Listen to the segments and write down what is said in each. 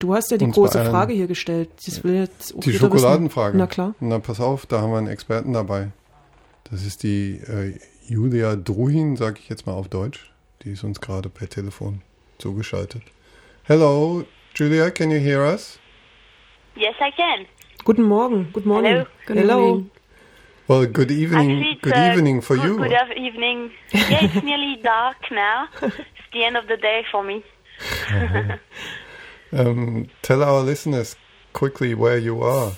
Du hast ja die große Frage hier gestellt. Das will jetzt die Schokoladenfrage. Wissen. Na klar. Na, pass auf, da haben wir einen Experten dabei. Das ist die äh, Julia Druhin, sage ich jetzt mal auf Deutsch. Die ist uns gerade per Telefon zugeschaltet. Hello, Julia, can you hear us? Yes, I can. Guten Morgen. Good morning. Hello. Good Hello. Morning. Well, good evening. Actually, good uh, evening for good, you. Good evening. Yeah, it's nearly dark now. It's the end of the day for me. Um, tell our listeners quickly where you are.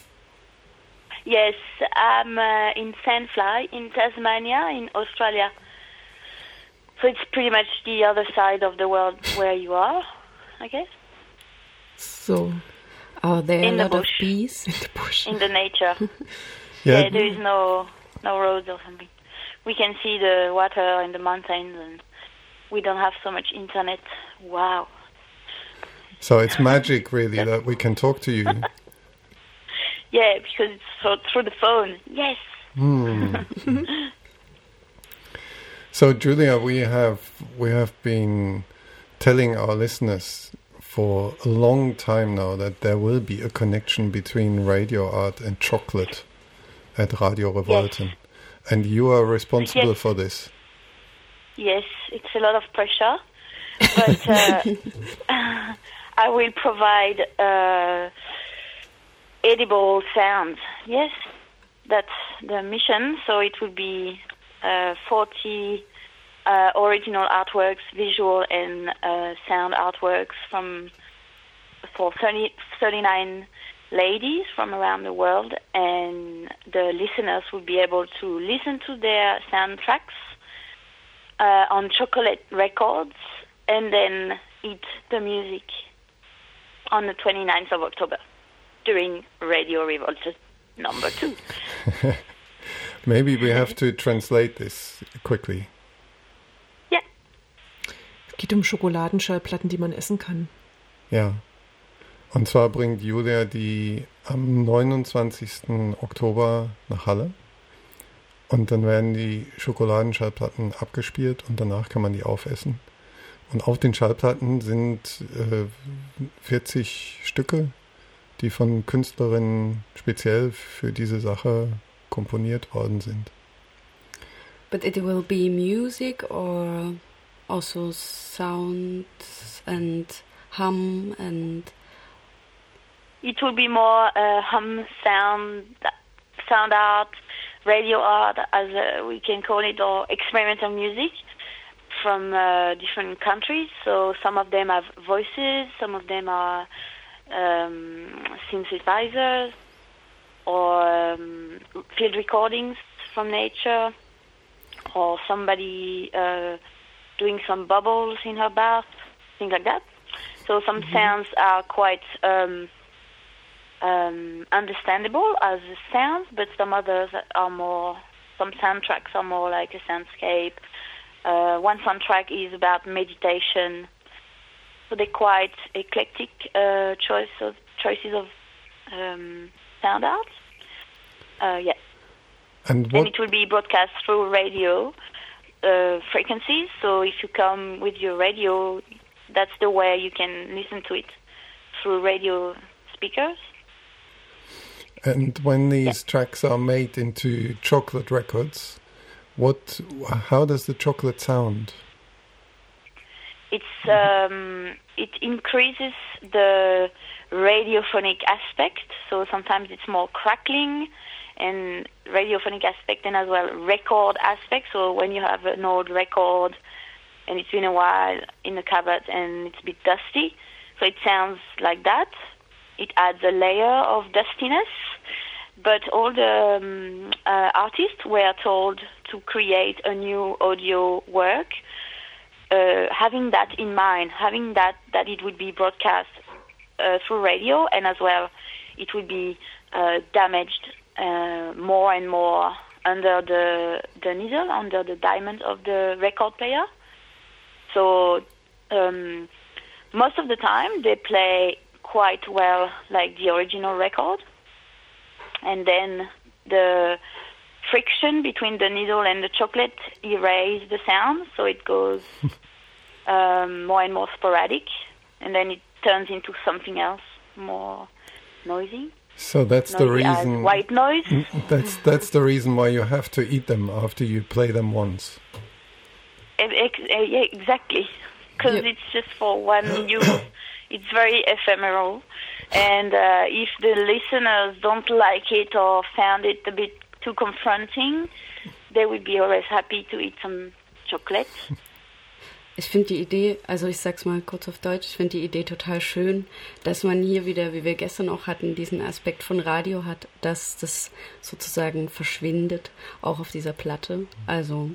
Yes, I'm uh, in Sandfly in Tasmania, in Australia. So it's pretty much the other side of the world where you are, I guess. So, are there in a lot bush. of bees in the bush? In the nature. yeah. yeah, there is no no roads or something. We can see the water and the mountains, and we don't have so much internet. Wow. So it's magic, really, that we can talk to you. yeah, because it's through the phone. Yes. Hmm. so, Julia, we have we have been telling our listeners for a long time now that there will be a connection between radio art and chocolate at Radio Revolten. Yes. And you are responsible yes. for this. Yes, it's a lot of pressure, but uh, I will provide uh, edible sounds. Yes, that's the mission. So it will be uh, 40 uh, original artworks, visual and uh, sound artworks from for 30, 39 ladies from around the world, and the listeners will be able to listen to their soundtracks uh, on chocolate records and then eat the music on the 29th of October during Radio Revolt number two. Maybe we have to translate this quickly. Ja. Es geht um Schokoladenschallplatten, die man essen kann. Ja. Und zwar bringt Julia die am 29. Oktober nach Halle. Und dann werden die Schokoladenschallplatten abgespielt und danach kann man die aufessen. Und auf den Schallplatten sind äh, 40 Stücke, die von Künstlerinnen speziell für diese Sache komponiert worden sind. But it will be music or also sounds and hum and it will be more uh, hum sound, sound art, radio art, as uh, we can call it, or experimental music from uh, different countries. So some of them have voices, some of them are um, synthesizers or um, field recordings from nature, or somebody uh, doing some bubbles in her bath, things like that. So some mm-hmm. sounds are quite um, um, understandable as sounds, but some others are more. Some soundtracks are more like a soundscape. Uh, one soundtrack is about meditation. So they're quite eclectic uh, choice of, choices of um, sound art. Uh, yeah. And, and, it will be broadcast through radio uh, frequencies. So if you come with your radio, that's the way you can listen to it through radio speakers. And when these yeah. tracks are made into chocolate records, what? How does the chocolate sound? It's um, it increases the radiophonic aspect. So sometimes it's more crackling and radiophonic aspect, and as well record aspect. So when you have an old record and it's been a while in the cupboard and it's a bit dusty, so it sounds like that it adds a layer of dustiness. But all the um, uh, artists were told to create a new audio work, uh, having that in mind, having that that it would be broadcast uh, through radio, and as well, it would be uh, damaged uh, more and more under the the needle, under the diamond of the record player. So um, most of the time, they play quite well like the original record. And then the friction between the needle and the chocolate erase the sound, so it goes um, more and more sporadic, and then it turns into something else. more noisy. So that's the noisy as reason. white noise. That's that's the reason why you have to eat them after you play them once. Ex- ex- uh, yeah, exactly. Because Yep. it's just for one use. It's very ephemeral, and uh, if the listeners don't like it or found it a bit too confronting, they would be always happy to eat some chocolate. Ich finde die Idee, also ich sag's mal kurz auf Deutsch, ich finde die Idee total schön, dass man hier wieder, wie wir gestern auch hatten, diesen Aspekt von Radio hat, dass das sozusagen verschwindet, auch auf dieser Platte. Also,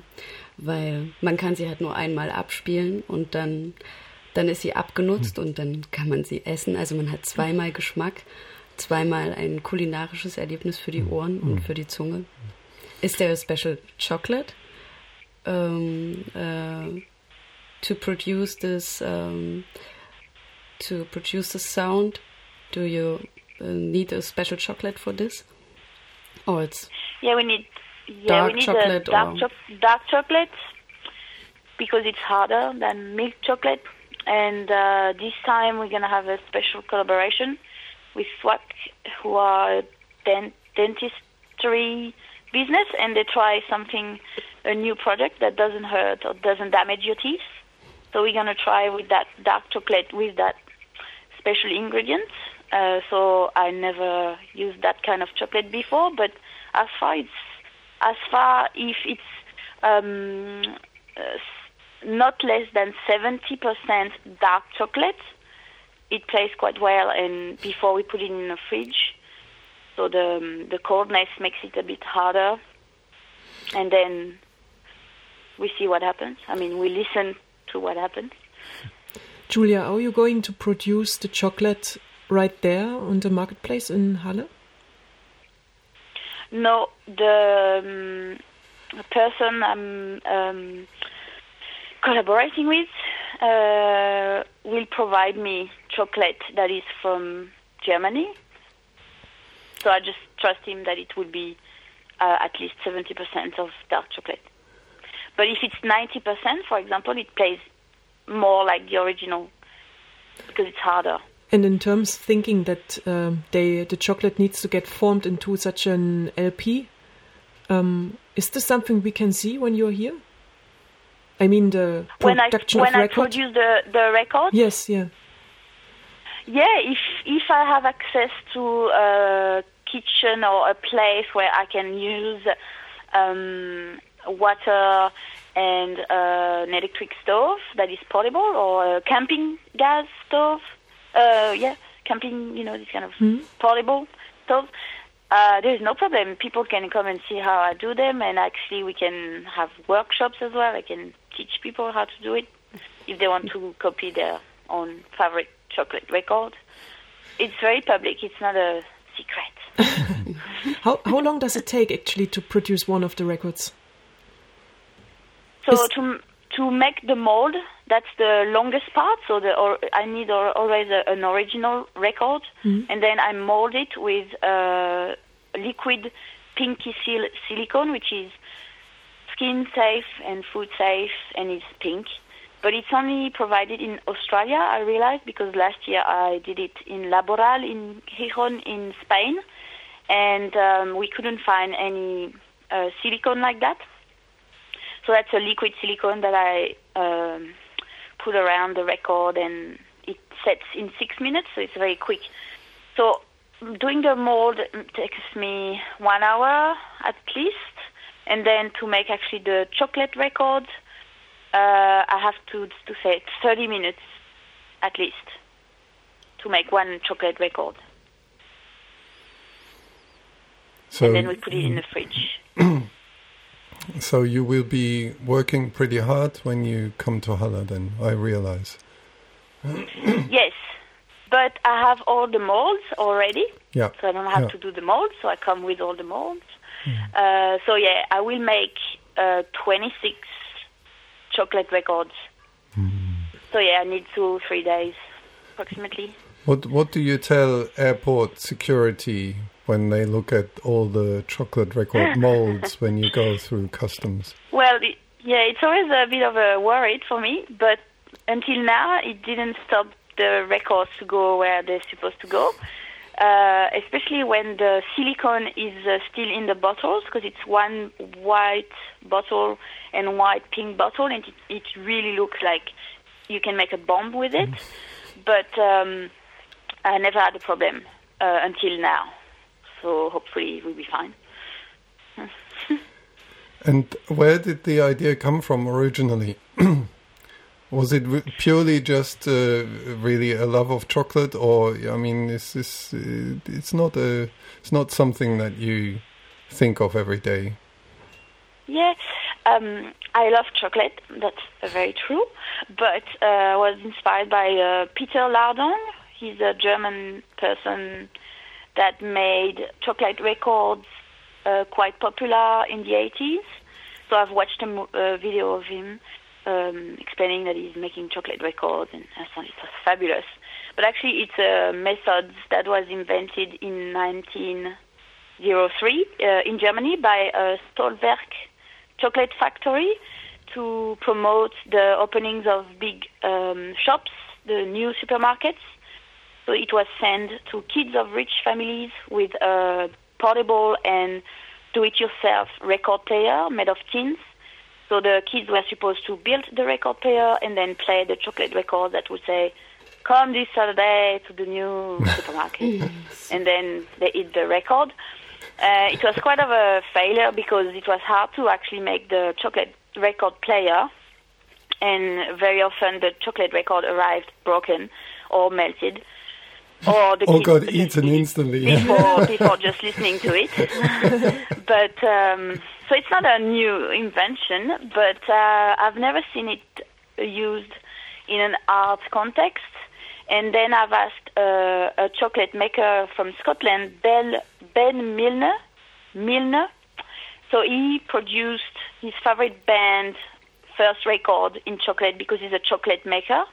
weil man kann sie halt nur einmal abspielen und dann, dann ist sie abgenutzt und dann kann man sie essen. Also man hat zweimal Geschmack, zweimal ein kulinarisches Erlebnis für die Ohren und für die Zunge. Is there a special chocolate? Um, uh, to produce this um, to produce the sound do you uh, need a special chocolate for this or it's Yeah, we need. Yeah, Dark we need chocolate a dark, choc- dark chocolate because it's harder than milk chocolate. And uh, this time we're gonna have a special collaboration with SWAC, who are dent- dentistry business, and they try something, a new product that doesn't hurt or doesn't damage your teeth. So we're gonna try with that dark chocolate with that special ingredients. Uh, so I never used that kind of chocolate before, but as far it's as far if it's um, uh, not less than 70% dark chocolate, it plays quite well. And before we put it in the fridge, so the um, the coldness makes it a bit harder, and then we see what happens. I mean, we listen to what happens. Julia, are you going to produce the chocolate right there on the marketplace in Halle? No, the um, person I'm um, collaborating with uh, will provide me chocolate that is from Germany. So I just trust him that it will be uh, at least 70% of dark chocolate. But if it's 90%, for example, it plays more like the original because it's harder. And in terms of thinking that um, they the chocolate needs to get formed into such an LP, um, is this something we can see when you're here? I mean the production When I when of I produce the the record, yes, yeah. Yeah, if if I have access to a kitchen or a place where I can use um, water and uh, an electric stove that is portable or a camping gas stove, uh, yeah, camping, you know, this kind of Hmm? portable stove. Uh, there's no problem. People can come and see how I do them, and actually we can have workshops as well. I can teach people how to do it if they want to copy their own favorite chocolate record. It's very public. It's not a secret. How how long does it take actually to produce one of the records? So Is- to to make the mold, that's the longest part. So the or, I need al- always a, an original record, and then I mold it with uh, liquid pinky sil- silicone, which is skin safe and food safe, and it's pink. But it's only provided in Australia, I realized, because last year I did it in Laboral in Gijon in Spain, and um, we couldn't find any uh, silicone like that. So that's a liquid silicone that I um, put around the record, and it sets in six minutes, so it's very quick. So doing the mold takes me one hour at least, and then to make actually the chocolate record, I have to to say 30 minutes at least to make one chocolate record, So and then we put it in the fridge. So you will be working pretty hard when you come to Halle then, I realize. Yes, but I have all the molds already. Yeah. so I don't have yeah. to do the molds. So I come with all the molds. Uh, so yeah, I will make uh, 26 chocolate records. Hmm. So yeah, I need two, three days approximately. What what do you tell airport security when they look at all the chocolate record molds when you go through customs? Well, it, yeah, it's always a bit of a worry for me, but until now it didn't stop the records to go where they're supposed to go. Uh, especially when the silicone is uh, still in the bottles, because it's one white bottle and white pink bottle, and it, it really looks like you can make a bomb with it. But um, I never had a problem uh, until now, so hopefully we'll be fine. And where did the idea come from originally? Was it purely just uh, really a love of chocolate, or I mean, is this? Uh, it's not a. It's not something that you think of every day. Yeah, um, I love chocolate. That's very true. But uh, I was inspired by uh, Peter Lardon. He's a German person that made chocolate records uh, quite popular in the 80s. So I've watched a mo- uh, video of him um, explaining that he's making chocolate records, and I thought it was fabulous. But actually, it's a method that was invented in 1903 uh, in Germany by a Stollwerck chocolate factory to promote the openings of big um, shops, the new supermarkets. So it was sent to kids of rich families with a portable and do-it-yourself record player made of tins. So the kids were supposed to build the record player and then play the chocolate record that would say, "Come this Saturday to the new supermarket," and then they eat the record. Uh, it was quite of a failure because it was hard to actually make the chocolate record player, and very often the chocolate record arrived broken or melted or the Or got eaten instantly, before before just listening to it. but um, so it's not a new invention, but uh, I've never seen it used in an art context. And then I've asked uh, a chocolate maker from Scotland, Bel, Ben Milner, Milner. So he produced his favorite band first record in chocolate because he's a chocolate maker.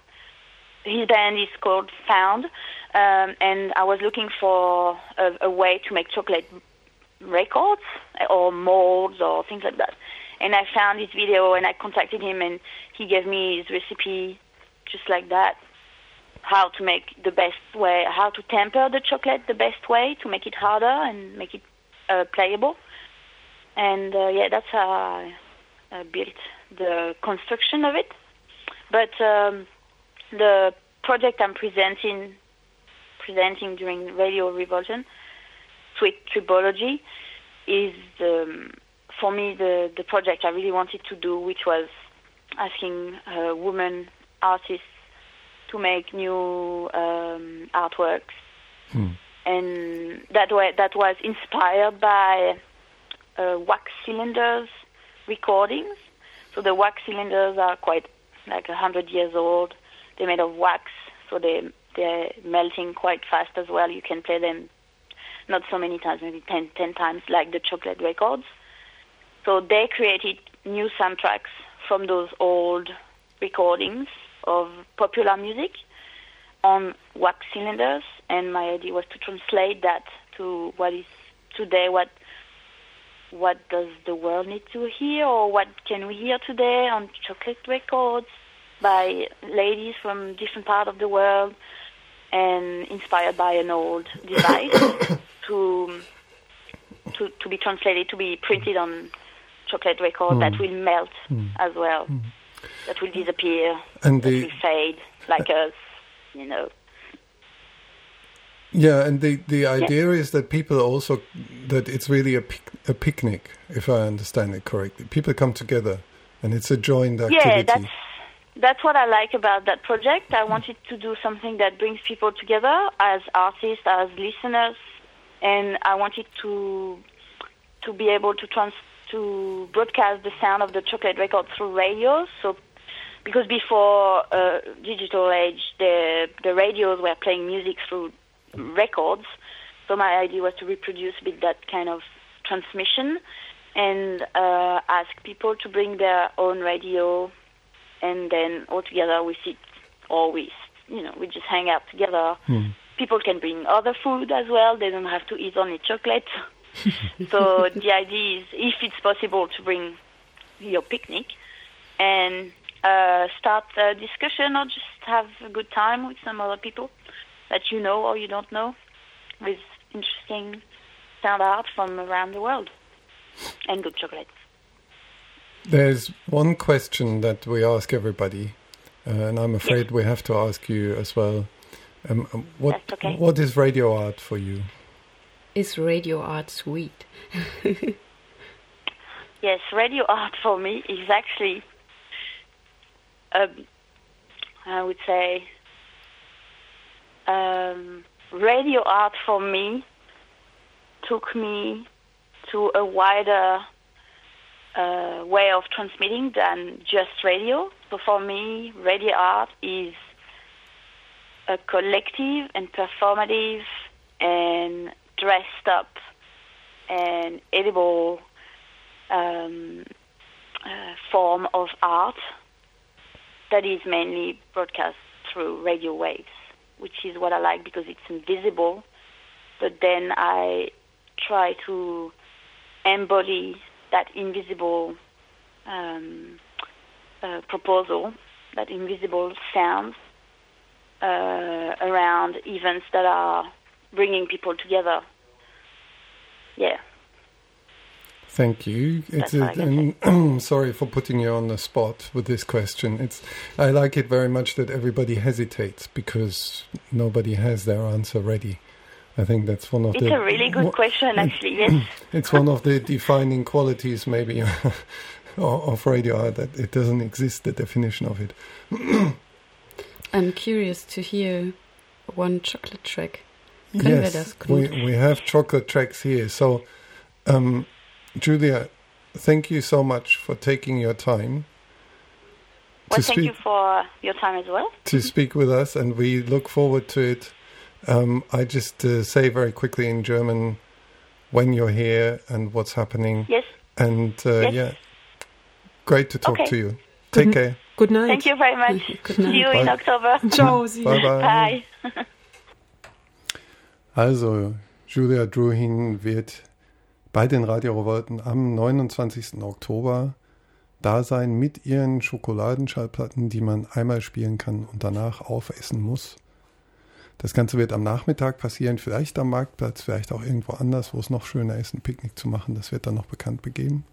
His band is called Found, um, and I was looking for a, a way to make chocolate records or molds or things like that. And I found his video and I contacted him and he gave me his recipe just like that. How to make the best way, how to temper the chocolate the best way to make it harder and make it uh, playable. And uh, yeah, that's how I built the construction of it. But um, the project I'm presenting presenting during Radio Revolten, Sweet Tribology, is um, for me the the project I really wanted to do, which was asking uh, women artists to make new um, artworks, and that way that was inspired by uh, wax cylinders recordings. So the wax cylinders are quite like a hundred years old. They're made of wax, so they they're melting quite fast as well. You can play them not so many times, maybe 10, 10 times, like the chocolate records. So they created new soundtracks from those old recordings of popular music on wax cylinders, and my idea was to translate that to what is today what what does the world need to hear or what can we hear today on chocolate records by ladies from different part of the world and inspired by an old device to to to be translated to be printed on chocolate record that mm. will melt mm. as well mm. that will disappear And that the will fade like us you know. Yeah, and the the idea is that people also that it's really a pic, a picnic, if I understand it correctly. People come together, and it's a joined activity. Yeah, that's that's what I like about that project. I wanted to do something that brings people together as artists, as listeners, and I wanted to to be able to trans to broadcast the sound of the chocolate record through radio. So because before uh, digital age, the the radios were playing music through records. So my idea was to reproduce bit that kind of transmission and uh, ask people to bring their own radio, and then all together we sit or we, you know, we just hang out together. People can bring other food as well. They don't have to eat only chocolate. so the idea is, if it's possible, to bring your picnic, and uh, start a discussion or just have a good time with some other people that you know or you don't know with interesting sound art from around the world and good chocolate. There's one question that we ask everybody, uh, and I'm afraid we have to ask you as well. Um, um, what okay. what is radio art for you? Is radio art sweet? Yes, radio art for me is actually, um, I would say, um, radio art for me took me to a wider uh, way of transmitting than just radio. So for me, radio art is a collective and performative and dressed up and edible um, uh, form of art that is mainly broadcast through radio waves, which is what I like because it's invisible. But then I try to embody that invisible um, uh, proposal, that invisible sound uh, around events that are bringing people together. Yeah. Thank you. It's That's all I a, and sorry for putting you on the spot with this question. It's I like it very much that everybody hesitates because nobody has their answer ready. I think that's one of It's the a really good wha- question, actually. Yes. It's one of the defining qualities, maybe, of of radio art that it doesn't exist. The definition of it. I'm curious to hear one chocolate track. Können wir das, we we have chocolate tracks here. So, um, Julia, thank you so much for taking your time Well, thank speak you for your time as well. to speak with us, and we look forward to it. Um, I just uh, say very quickly in German when you're here and what's happening, Yes. and uh, Yes. yeah, great to talk Okay. to you. Take Mhm. care. Good night. Thank you very much. Good See you in Bye. October. Ciao, see you. Bye bye. Bye. Also, Julia Druhin wird bei den Radiorevolten am 29. Oktober da sein mit ihren Schokoladenschallplatten, die man einmal spielen kann und danach aufessen muss. Das Ganze wird am Nachmittag passieren, vielleicht am Marktplatz, vielleicht auch irgendwo anders, wo es noch schöner ist, ein Picknick zu machen. Das wird dann noch bekannt begeben.